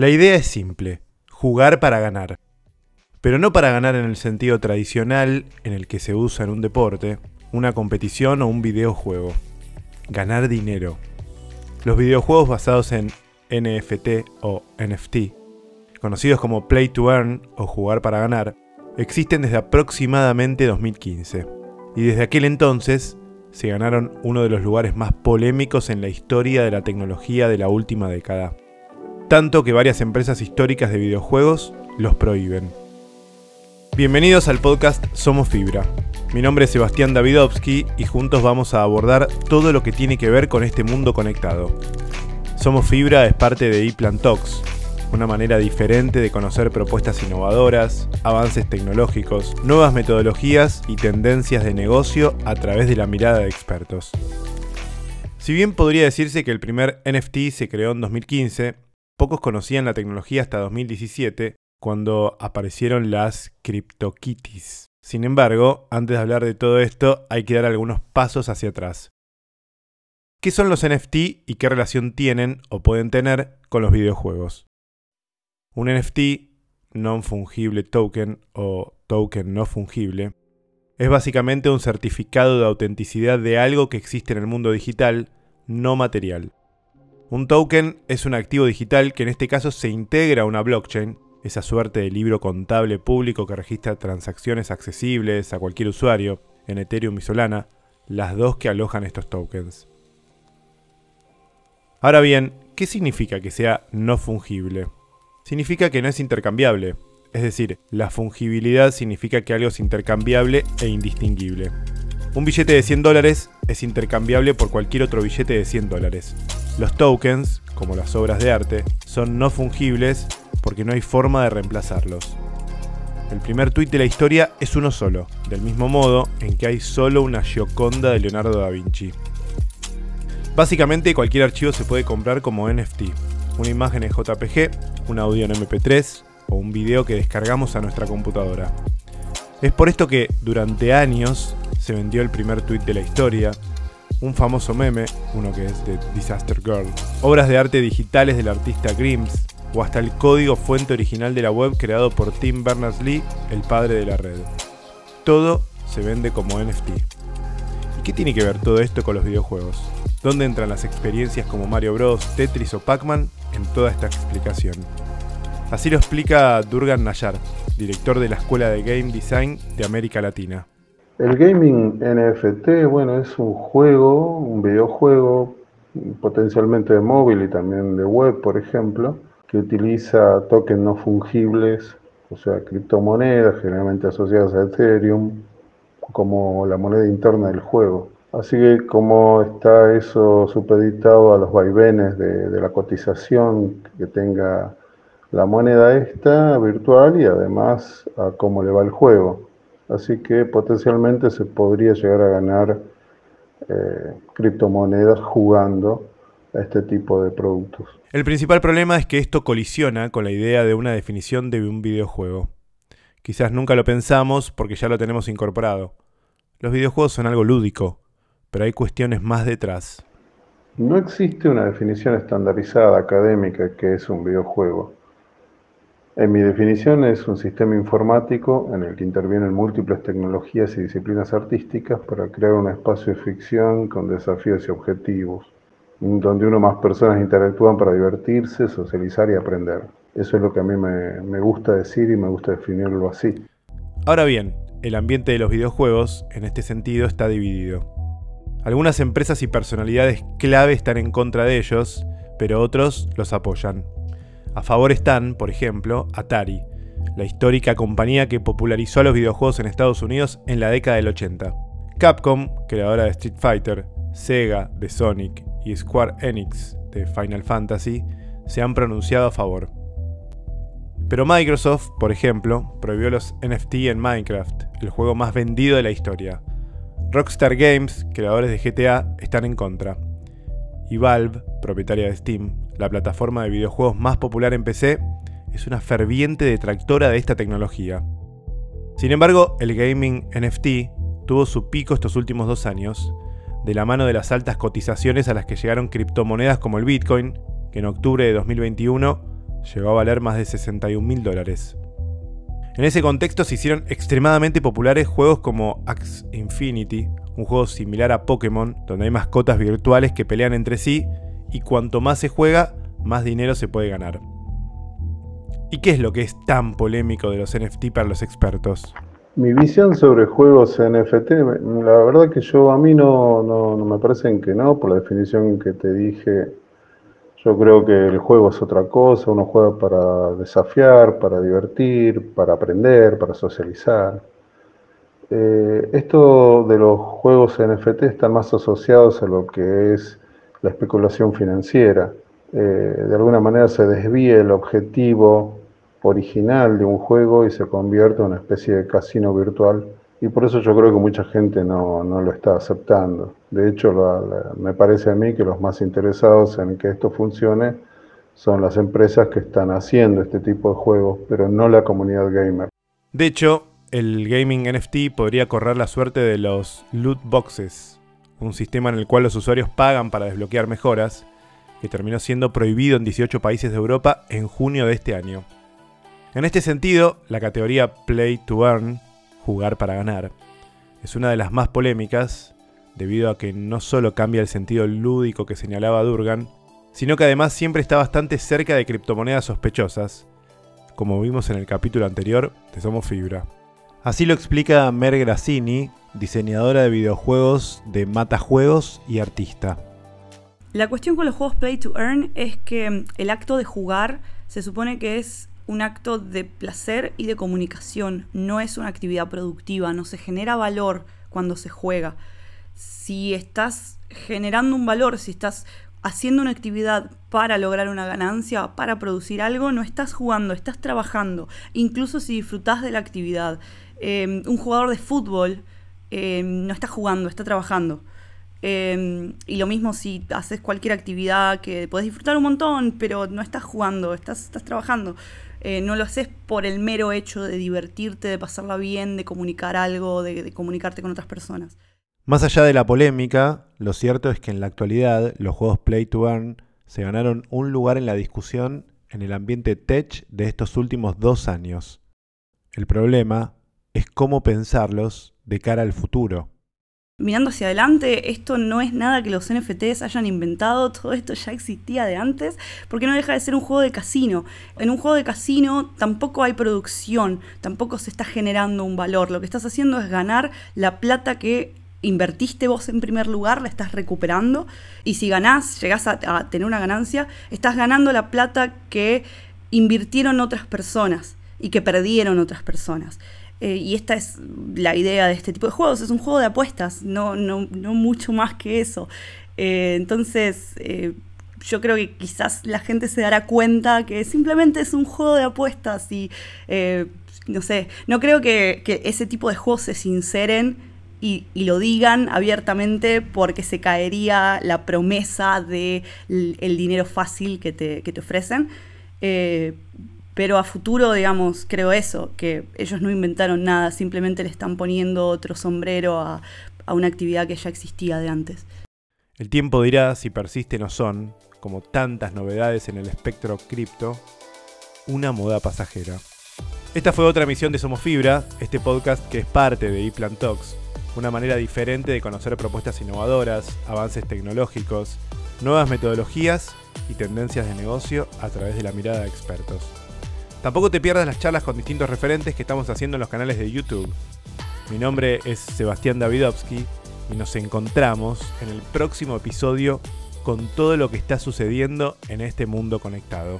La idea es simple, jugar para ganar. Pero no para ganar en el sentido tradicional en el que se usa en un deporte, una competición o un videojuego. Ganar dinero. Los videojuegos basados en NFT o NFT, conocidos como Play to Earn o jugar para ganar, existen desde aproximadamente 2015. Y desde aquel entonces se ganaron uno de los lugares más polémicos en la historia de la tecnología de la última década. Tanto que varias empresas históricas de videojuegos los prohíben. Bienvenidos al podcast Somos Fibra. Mi nombre es Sebastián Davidovsky y juntos vamos a abordar todo lo que tiene que ver con este mundo conectado. Somos Fibra es parte de ePlan Talks, una manera diferente de conocer propuestas innovadoras, avances tecnológicos, nuevas metodologías y tendencias de negocio a través de la mirada de expertos. Si bien podría decirse que el primer NFT se creó en 2015, pocos conocían la tecnología hasta 2017, cuando aparecieron las CryptoKitties. Sin embargo, antes de hablar de todo esto, hay que dar algunos pasos hacia atrás. ¿Qué son los NFT y qué relación tienen o pueden tener con los videojuegos? Un NFT, non-fungible token o token no fungible, es básicamente un certificado de autenticidad de algo que existe en el mundo digital, no material. Un token es un activo digital que en este caso se integra a una blockchain, esa suerte de libro contable público que registra transacciones accesibles a cualquier usuario, en Ethereum y Solana, las dos que alojan estos tokens. Ahora bien, ¿qué significa que sea no fungible? significa que no es intercambiable. Es decir, la fungibilidad significa que algo es intercambiable e indistinguible. Un billete de 100 dólares es intercambiable por cualquier otro billete de 100 dólares. Los tokens, como las obras de arte, son no fungibles porque no hay forma de reemplazarlos. El primer tuit de la historia es uno solo, del mismo modo en que hay solo una Gioconda de Leonardo da Vinci. Básicamente cualquier archivo se puede comprar como NFT, una imagen en JPG, un audio en MP3 o un video que descargamos a nuestra computadora. Es por esto que durante años se vendió el primer tweet de la historia, un famoso meme, uno que es de Disaster Girl, obras de arte digitales del artista Grims, o hasta el código fuente original de la web creado por Tim Berners-Lee, el padre de la red. Todo se vende como NFT. ¿Y qué tiene que ver todo esto con los videojuegos? ¿Dónde entran las experiencias como Mario Bros, Tetris o Pac-Man en toda esta explicación? Así lo explica Durgan Nayar, director de la Escuela de Game Design de América Latina. El gaming NFT, bueno, es un juego, un videojuego, potencialmente de móvil y también de web, por ejemplo, que utiliza tokens no fungibles, o sea, criptomonedas generalmente asociadas a Ethereum, como la moneda interna del juego. Así que como está eso supeditado a los vaivenes de, la cotización que tenga la moneda esta virtual y además a cómo le va el juego. Así que potencialmente se podría llegar a ganar eh, criptomonedas jugando a este tipo de productos. El principal problema es que esto colisiona con la idea de una definición de un videojuego. Quizás nunca lo pensamos porque ya lo tenemos incorporado. Los videojuegos son algo lúdico, pero hay cuestiones más detrás. No existe una definición estandarizada académica que es un videojuego. En mi definición es un sistema informático en el que intervienen múltiples tecnologías y disciplinas artísticas para crear un espacio de ficción con desafíos y objetivos, donde uno más personas interactúan para divertirse, socializar y aprender. Eso es lo que a mí me gusta decir y me gusta definirlo así. Ahora bien, el ambiente de los videojuegos, en este sentido, está dividido. Algunas empresas y personalidades clave están en contra de ellos, pero otros los apoyan. A favor están, por ejemplo, Atari, la histórica compañía que popularizó los videojuegos en Estados Unidos en la década del 80. Capcom, creadora de Street Fighter, Sega de Sonic y Square Enix de Final Fantasy, se han pronunciado a favor. Pero Microsoft, por ejemplo, prohibió los NFT en Minecraft, el juego más vendido de la historia, Rockstar Games, creadores de GTA, están en contra. Y Valve, propietaria de Steam, la plataforma de videojuegos más popular en PC, es una ferviente detractora de esta tecnología. Sin embargo, el gaming NFT tuvo su pico estos últimos dos años, de la mano de las altas cotizaciones a las que llegaron criptomonedas como el Bitcoin, que en octubre de 2021 llegó a valer más de 61 mil dólares. En ese contexto se hicieron extremadamente populares juegos como Axe Infinity, un juego similar a Pokémon, donde hay mascotas virtuales que pelean entre sí y cuanto más se juega, más dinero se puede ganar. ¿Y qué es lo que es tan polémico de los NFT para los expertos? Mi visión sobre juegos NFT, la verdad que yo a mí no, no, me parecen que no, por la definición que te dije yo creo que el juego es otra cosa, uno juega para desafiar, para divertir, para aprender, para socializar. Eh, esto de los juegos NFT están más asociados a lo que es la especulación financiera. Eh, de alguna manera se desvía el objetivo original de un juego y se convierte en una especie de casino virtual y por eso yo creo que mucha gente no, lo está aceptando. De hecho, me parece a mí que los más interesados en que esto funcione son las empresas que están haciendo este tipo de juegos, pero no la comunidad gamer. De hecho, el gaming NFT podría correr la suerte de los loot boxes, un sistema en el cual los usuarios pagan para desbloquear mejoras, que terminó siendo prohibido en 18 países de Europa en junio de este año. En este sentido, la categoría Play to Earn jugar para ganar, es una de las más polémicas, debido a que no solo cambia el sentido lúdico que señalaba Durgan, sino que además siempre está bastante cerca de criptomonedas sospechosas, como vimos en el capítulo anterior de Somos Fibra. Así lo explica Mer Grassini, diseñadora de videojuegos de Matajuegos y artista. La cuestión con los juegos Play to Earn es que el acto de jugar se supone que es un acto de placer y de comunicación, no es una actividad productiva, no se genera valor cuando se juega. Si estás generando un valor, si estás haciendo una actividad para lograr una ganancia, para producir algo, no estás jugando, estás trabajando, incluso si disfrutas de la actividad. Em, un jugador de fútbol em, no está jugando, está trabajando. Em, y lo mismo si haces cualquier actividad que puedes disfrutar un montón, pero no estás jugando, estás, estás trabajando. Eh, no lo haces por el mero hecho de divertirte, de pasarla bien, de comunicar algo, de, comunicarte con otras personas. Más allá de la polémica, lo cierto es que en la actualidad los juegos Play to Earn se ganaron un lugar en la discusión en el ambiente tech de estos últimos dos años. El problema es cómo pensarlos de cara al futuro mirando hacia adelante, esto no es nada que los NFTs hayan inventado, todo esto ya existía de antes, porque no deja de ser un juego de casino. En un juego de casino tampoco hay producción, tampoco se está generando un valor, lo que estás haciendo es ganar la plata que invertiste vos en primer lugar, la estás recuperando, y si ganás, llegás a, a tener una ganancia, estás ganando la plata que invirtieron otras personas y que perdieron otras personas. Eh, y esta es la idea de este tipo de juegos, es un juego de apuestas, no, no, no mucho más que eso. Eh, entonces, eh, yo creo que quizás la gente se dará cuenta que simplemente es un juego de apuestas y, no sé, no creo que, ese tipo de juegos se sinceren y, lo digan abiertamente porque se caería la promesa del de dinero fácil que te, que te ofrecen. Pero a futuro, digamos, creo eso, que ellos no inventaron nada, simplemente le están poniendo otro sombrero a, una actividad que ya existía de antes. El tiempo dirá si persisten o son, como tantas novedades en el espectro cripto, una moda pasajera. Esta fue otra emisión de Somos Fibra, este podcast que es parte de ePlan Talks, una manera diferente de conocer propuestas innovadoras, avances tecnológicos, nuevas metodologías y tendencias de negocio a través de la mirada de expertos. Tampoco te pierdas las charlas con distintos referentes que estamos haciendo en los canales de YouTube. Mi nombre es Sebastián Davidovsky y nos encontramos en el próximo episodio con todo lo que está sucediendo en este mundo conectado.